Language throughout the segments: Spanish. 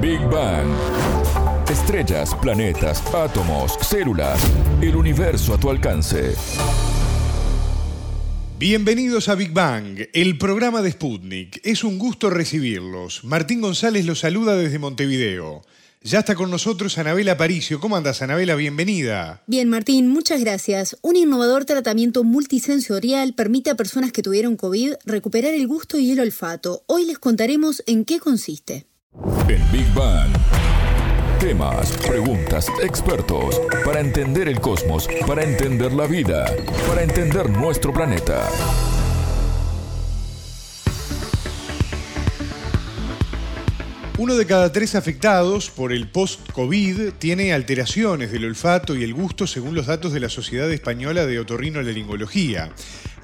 Big Bang. Estrellas, planetas, átomos, células, el universo a tu alcance. Bienvenidos a Big Bang, el programa de Sputnik. Es un gusto recibirlos. Martín González los saluda desde Montevideo. Ya está con nosotros Anabela Paricio. ¿Cómo andas, Anabela? Bienvenida. Bien, Martín, muchas gracias. Un innovador tratamiento multisensorial permite a personas que tuvieron COVID recuperar el gusto y el olfato. Hoy les contaremos en qué consiste. En Big Bang. Temas, preguntas, expertos. Para entender el cosmos, para entender la vida, para entender nuestro planeta. Uno de cada tres afectados por el post-COVID tiene alteraciones del olfato y el gusto según los datos de la Sociedad Española de Otorrinolaringología.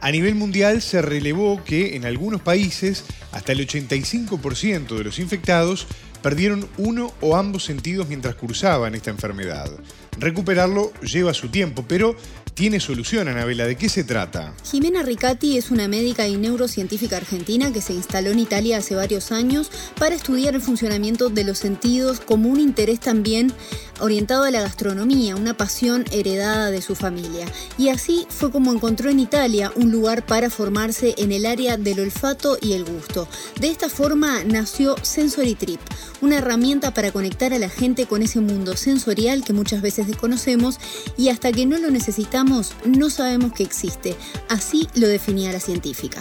A nivel mundial se relevó que en algunos países hasta el 85% de los infectados perdieron uno o ambos sentidos mientras cursaban esta enfermedad. Recuperarlo lleva su tiempo, pero tiene solución, Anabela. ¿De qué se trata? Jimena Ricati es una médica y neurocientífica argentina que se instaló en Italia hace varios años para estudiar el funcionamiento de los sentidos como un interés también orientado a la gastronomía, una pasión heredada de su familia. Y así fue como encontró en Italia un lugar para formarse en el área del olfato y el gusto. De esta forma nació Sensory Trip, una herramienta para conectar a la gente con ese mundo sensorial que muchas veces desconocemos y hasta que no lo necesitamos no sabemos que existe. Así lo definía la científica.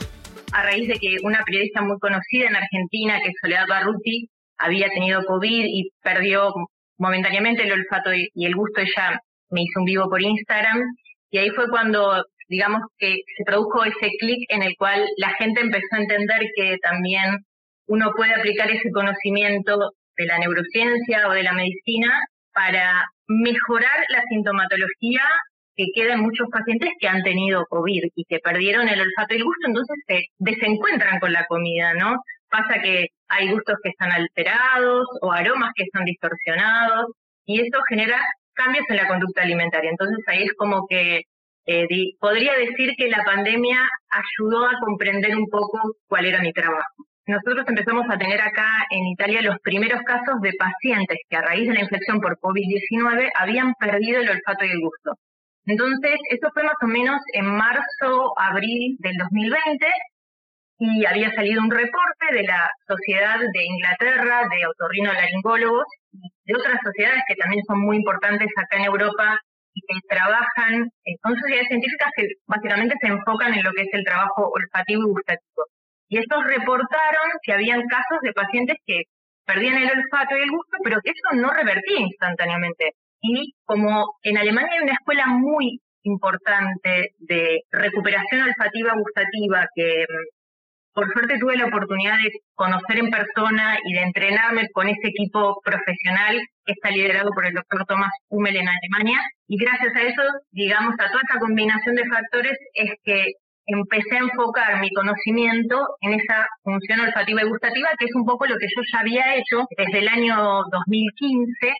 A raíz de que una periodista muy conocida en Argentina, que es Soledad Barruti, había tenido COVID y perdió momentáneamente el olfato y el gusto, ella me hizo un vivo por Instagram y ahí fue cuando, digamos, que se produjo ese clic en el cual la gente empezó a entender que también uno puede aplicar ese conocimiento de la neurociencia o de la medicina para mejorar la sintomatología que queda en muchos pacientes que han tenido COVID y que perdieron el olfato y el gusto, entonces se desencuentran con la comida, ¿no? Pasa que hay gustos que están alterados o aromas que están distorsionados y eso genera cambios en la conducta alimentaria. Entonces ahí es como que eh, podría decir que la pandemia ayudó a comprender un poco cuál era mi trabajo. Nosotros empezamos a tener acá en Italia los primeros casos de pacientes que a raíz de la infección por COVID-19 habían perdido el olfato y el gusto. Entonces, eso fue más o menos en marzo, abril del 2020 y había salido un reporte de la Sociedad de Inglaterra de otorrinolaringólogos y de otras sociedades que también son muy importantes acá en Europa y que trabajan, eh, son sociedades científicas que básicamente se enfocan en lo que es el trabajo olfativo y gustativo. Y estos reportaron que habían casos de pacientes que perdían el olfato y el gusto, pero que eso no revertía instantáneamente. Y como en Alemania hay una escuela muy importante de recuperación olfativa gustativa que por suerte tuve la oportunidad de conocer en persona y de entrenarme con ese equipo profesional que está liderado por el doctor Thomas Hummel en Alemania. Y gracias a eso, digamos, a toda esta combinación de factores, es que empecé a enfocar mi conocimiento en esa función olfativa y gustativa, que es un poco lo que yo ya había hecho desde el año 2015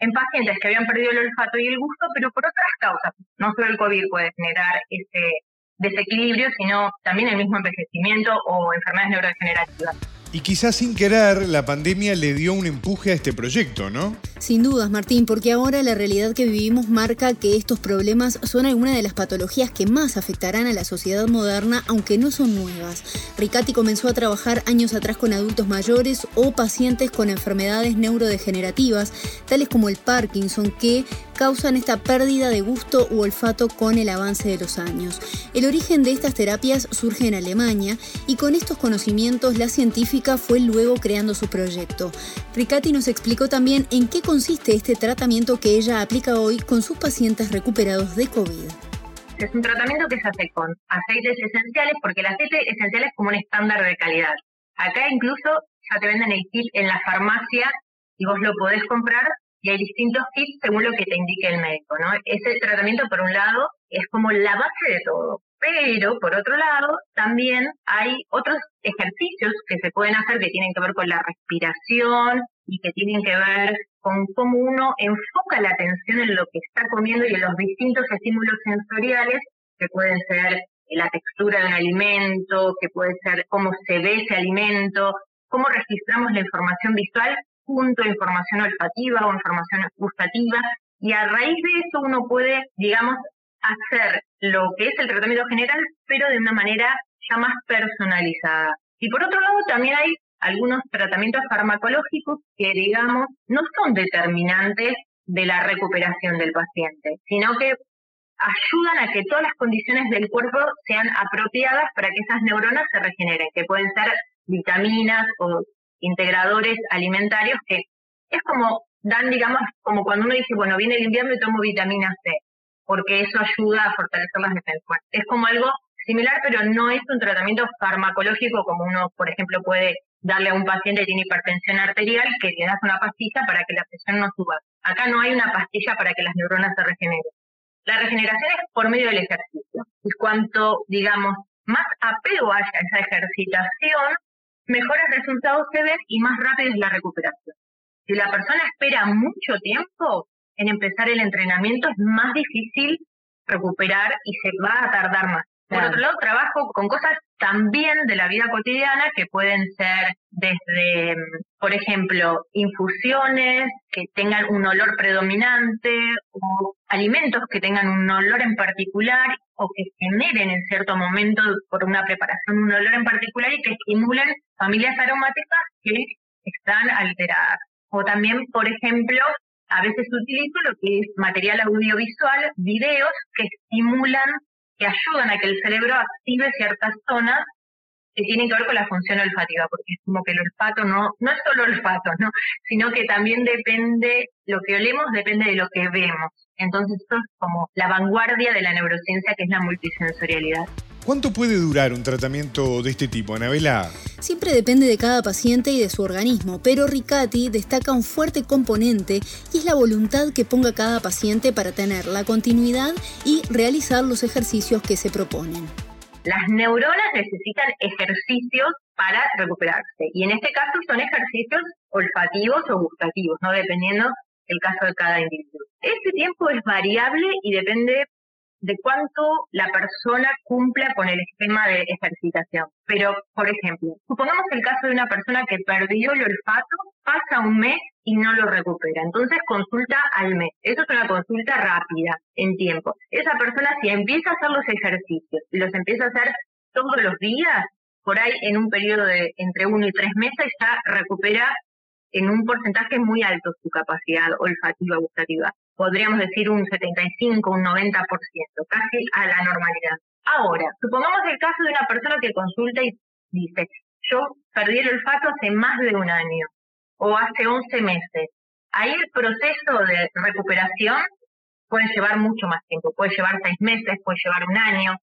en pacientes que habían perdido el olfato y el gusto, pero por otras causas. No solo el COVID puede generar ese desequilibrio, sino también el mismo envejecimiento o enfermedades neurodegenerativas. Y quizás sin querer, la pandemia le dio un empuje a este proyecto, ¿no? Sin dudas, Martín, porque ahora la realidad que vivimos marca que estos problemas son algunas de las patologías que más afectarán a la sociedad moderna, aunque no son nuevas. Ricati comenzó a trabajar años atrás con adultos mayores o pacientes con enfermedades neurodegenerativas, tales como el Parkinson, que causan esta pérdida de gusto u olfato con el avance de los años. El origen de estas terapias surge en Alemania y con estos conocimientos la científica fue luego creando su proyecto. Ricati nos explicó también en qué consiste este tratamiento que ella aplica hoy con sus pacientes recuperados de COVID. Es un tratamiento que se hace con aceites esenciales porque el aceite esencial es como un estándar de calidad. Acá incluso ya te venden el kit en la farmacia y vos lo podés comprar y hay distintos kits según lo que te indique el médico, ¿no? Ese tratamiento, por un lado, es como la base de todo. Pero, por otro lado, también hay otros ejercicios que se pueden hacer que tienen que ver con la respiración y que tienen que ver con cómo uno enfoca la atención en lo que está comiendo y en los distintos estímulos sensoriales que pueden ser la textura de un alimento, que puede ser cómo se ve ese alimento, cómo registramos la información visual conjunto de información olfativa o información gustativa, y a raíz de eso uno puede, digamos, hacer lo que es el tratamiento general, pero de una manera ya más personalizada. Y por otro lado, también hay algunos tratamientos farmacológicos que, digamos, no son determinantes de la recuperación del paciente, sino que ayudan a que todas las condiciones del cuerpo sean apropiadas para que esas neuronas se regeneren, que pueden ser vitaminas o integradores alimentarios que es como dan, digamos, como cuando uno dice, bueno, viene el invierno y tomo vitamina C, porque eso ayuda a fortalecer las defensas. Es como algo similar, pero no es un tratamiento farmacológico como uno, por ejemplo, puede darle a un paciente que tiene hipertensión arterial que le das una pastilla para que la presión no suba. Acá no hay una pastilla para que las neuronas se regeneren. La regeneración es por medio del ejercicio. Y cuanto, digamos, más apego haya a esa ejercitación, mejores resultados se ven y más rápida es la recuperación. Si la persona espera mucho tiempo en empezar el entrenamiento, es más difícil recuperar y se va a tardar más. Por otro lado, trabajo con cosas también de la vida cotidiana que pueden ser desde, por ejemplo, infusiones que tengan un olor predominante o alimentos que tengan un olor en particular o que generen en cierto momento por una preparación un olor en particular y que estimulen familias aromáticas que están alteradas. O también, por ejemplo, a veces utilizo lo que es material audiovisual, videos que estimulan que ayudan a que el cerebro active ciertas zonas que tienen que ver con la función olfativa, porque es como que el olfato no, no es solo olfato, ¿no? sino que también depende, lo que olemos depende de lo que vemos. Entonces esto es como la vanguardia de la neurociencia que es la multisensorialidad. ¿Cuánto puede durar un tratamiento de este tipo, Anabela? Siempre depende de cada paciente y de su organismo, pero Ricati destaca un fuerte componente y es la voluntad que ponga cada paciente para tener la continuidad y realizar los ejercicios que se proponen. Las neuronas necesitan ejercicios para recuperarse y en este caso son ejercicios olfativos o gustativos, no dependiendo del caso de cada individuo. Este tiempo es variable y depende de cuánto la persona cumpla con el esquema de ejercitación. Pero, por ejemplo, supongamos el caso de una persona que perdió el olfato, pasa un mes y no lo recupera. Entonces consulta al mes. Eso es una consulta rápida, en tiempo. Esa persona si empieza a hacer los ejercicios y los empieza a hacer todos los días, por ahí en un periodo de entre uno y tres meses ya recupera en un porcentaje muy alto su capacidad olfativa gustativa podríamos decir un 75, un 90%, casi a la normalidad. Ahora, supongamos el caso de una persona que consulta y dice, yo perdí el olfato hace más de un año o hace 11 meses. Ahí el proceso de recuperación puede llevar mucho más tiempo, puede llevar seis meses, puede llevar un año,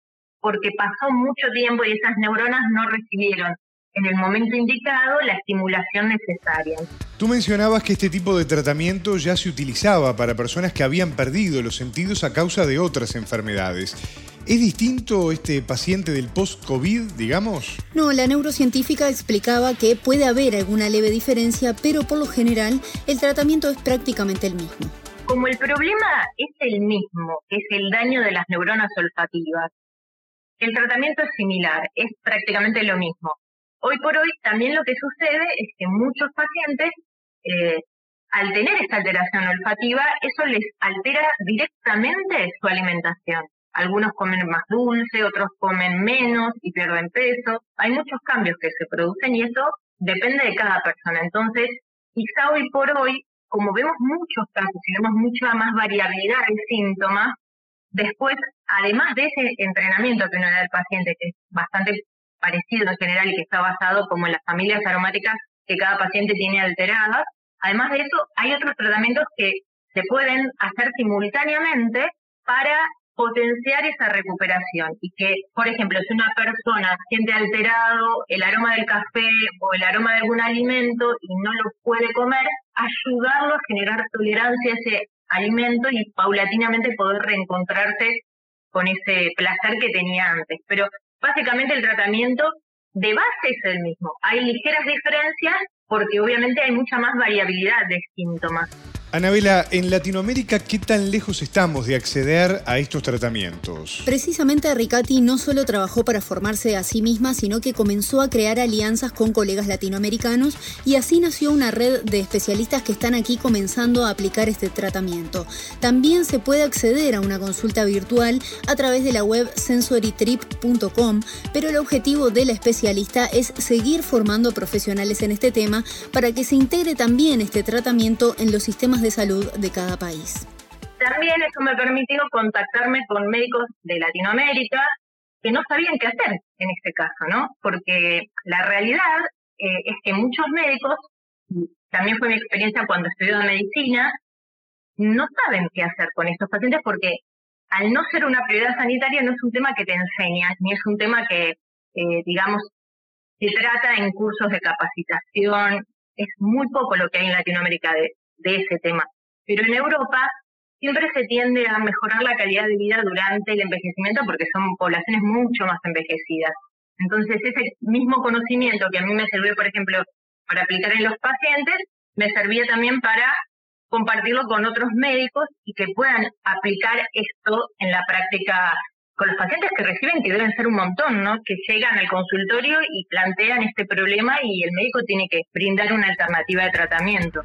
porque pasó mucho tiempo y esas neuronas no recibieron en el momento indicado la estimulación necesaria. Tú mencionabas que este tipo de tratamiento ya se utilizaba para personas que habían perdido los sentidos a causa de otras enfermedades. ¿Es distinto este paciente del post-COVID, digamos? No, la neurocientífica explicaba que puede haber alguna leve diferencia, pero por lo general el tratamiento es prácticamente el mismo. Como el problema es el mismo, que es el daño de las neuronas olfativas, el tratamiento es similar, es prácticamente lo mismo. Hoy por hoy también lo que sucede es que muchos pacientes, eh, al tener esta alteración olfativa, eso les altera directamente su alimentación. Algunos comen más dulce, otros comen menos y pierden peso. Hay muchos cambios que se producen y eso depende de cada persona. Entonces, quizá hoy por hoy, como vemos muchos casos y vemos mucha más variabilidad de síntomas, después, además de ese entrenamiento que uno da al paciente, que es bastante parecido en general y que está basado como en las familias aromáticas que cada paciente tiene alteradas. Además de eso, hay otros tratamientos que se pueden hacer simultáneamente para potenciar esa recuperación y que, por ejemplo, si una persona siente alterado el aroma del café o el aroma de algún alimento y no lo puede comer, ayudarlo a generar tolerancia a ese alimento y paulatinamente poder reencontrarse con ese placer que tenía antes. Pero básicamente el tratamiento de base es el mismo. Hay ligeras diferencias porque obviamente hay mucha más variabilidad de síntomas. Anabela, en Latinoamérica, ¿qué tan lejos estamos de acceder a estos tratamientos? Precisamente Ricati no solo trabajó para formarse a sí misma, sino que comenzó a crear alianzas con colegas latinoamericanos y así nació una red de especialistas que están aquí comenzando a aplicar este tratamiento. También se puede acceder a una consulta virtual a través de la web sensorytrip.com, pero el objetivo de la especialista es seguir formando profesionales en este tema para que se integre también este tratamiento en los sistemas de salud de cada país. También eso me permitió contactarme con médicos de Latinoamérica que no sabían qué hacer en este caso, ¿no? Porque la realidad eh, es que muchos médicos, también fue mi experiencia cuando estudié medicina, no saben qué hacer con estos pacientes porque al no ser una prioridad sanitaria no es un tema que te enseñas, ni es un tema que, eh, digamos, se trata en cursos de capacitación. Es muy poco lo que hay en Latinoamérica de, de ese tema. Pero en Europa siempre se tiende a mejorar la calidad de vida durante el envejecimiento porque son poblaciones mucho más envejecidas. Entonces, ese mismo conocimiento que a mí me sirvió, por ejemplo, para aplicar en los pacientes, me servía también para compartirlo con otros médicos y que puedan aplicar esto en la práctica con los pacientes que reciben, que deben ser un montón, ¿no? Que llegan al consultorio y plantean este problema y el médico tiene que brindar una alternativa de tratamiento.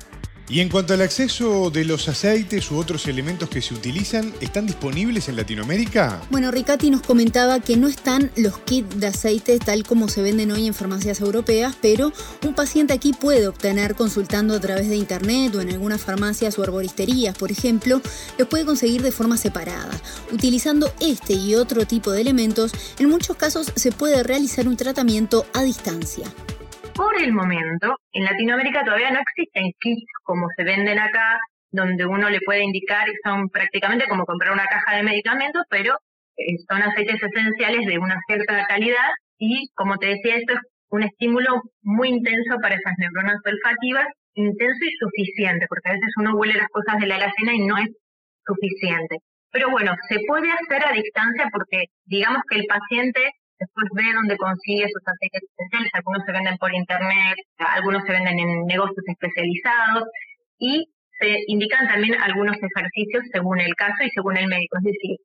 Y en cuanto al acceso de los aceites u otros elementos que se utilizan, ¿están disponibles en Latinoamérica? Bueno, Ricati nos comentaba que no están los kits de aceite tal como se venden hoy en farmacias europeas, pero un paciente aquí puede obtener consultando a través de internet o en algunas farmacias o arboristerías, por ejemplo, los puede conseguir de forma separada. Utilizando este y otro tipo de elementos, en muchos casos se puede realizar un tratamiento a distancia. Por el momento, en Latinoamérica todavía no existen kits como se venden acá, donde uno le puede indicar, y son prácticamente como comprar una caja de medicamentos, pero eh, son aceites esenciales de una cierta calidad y, como te decía, esto es un estímulo muy intenso para esas neuronas olfativas, intenso y suficiente, porque a veces uno huele las cosas de la alacena y no es suficiente. Pero bueno, se puede hacer a distancia porque digamos que el paciente después ve dónde consigue sus aceites esenciales, algunos se venden por internet, algunos se venden en negocios especializados y se indican también algunos ejercicios según el caso y según el médico. Es decir,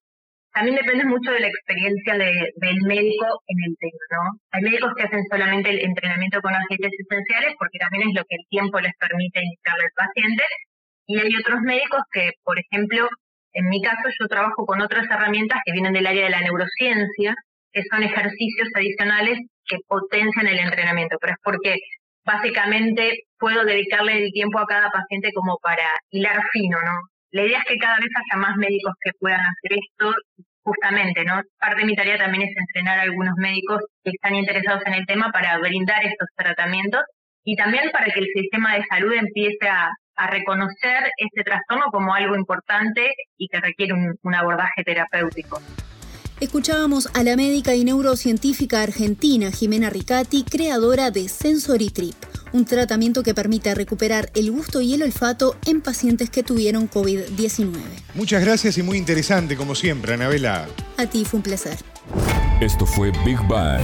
también depende mucho de la experiencia del médico en el tema, ¿no? Hay médicos que hacen solamente el entrenamiento con aceites esenciales porque también es lo que el tiempo les permite indicarle al paciente y hay otros médicos que, por ejemplo, en mi caso yo trabajo con otras herramientas que vienen del área de la neurociencia, que son ejercicios adicionales que potencian el entrenamiento, pero es porque básicamente puedo dedicarle el tiempo a cada paciente como para hilar fino, ¿no? La idea es que cada vez haya más médicos que puedan hacer esto, justamente, ¿no? Parte de mi tarea también es entrenar a algunos médicos que están interesados en el tema para brindar estos tratamientos y también para que el sistema de salud empiece a, reconocer este trastorno como algo importante y que requiere un abordaje terapéutico. Escuchábamos a la médica y neurocientífica argentina Jimena Ricati, creadora de Sensory Trip, un tratamiento que permite recuperar el gusto y el olfato en pacientes que tuvieron COVID-19. Muchas gracias y muy interesante como siempre, Anabela. A ti fue un placer. Esto fue Big Bang.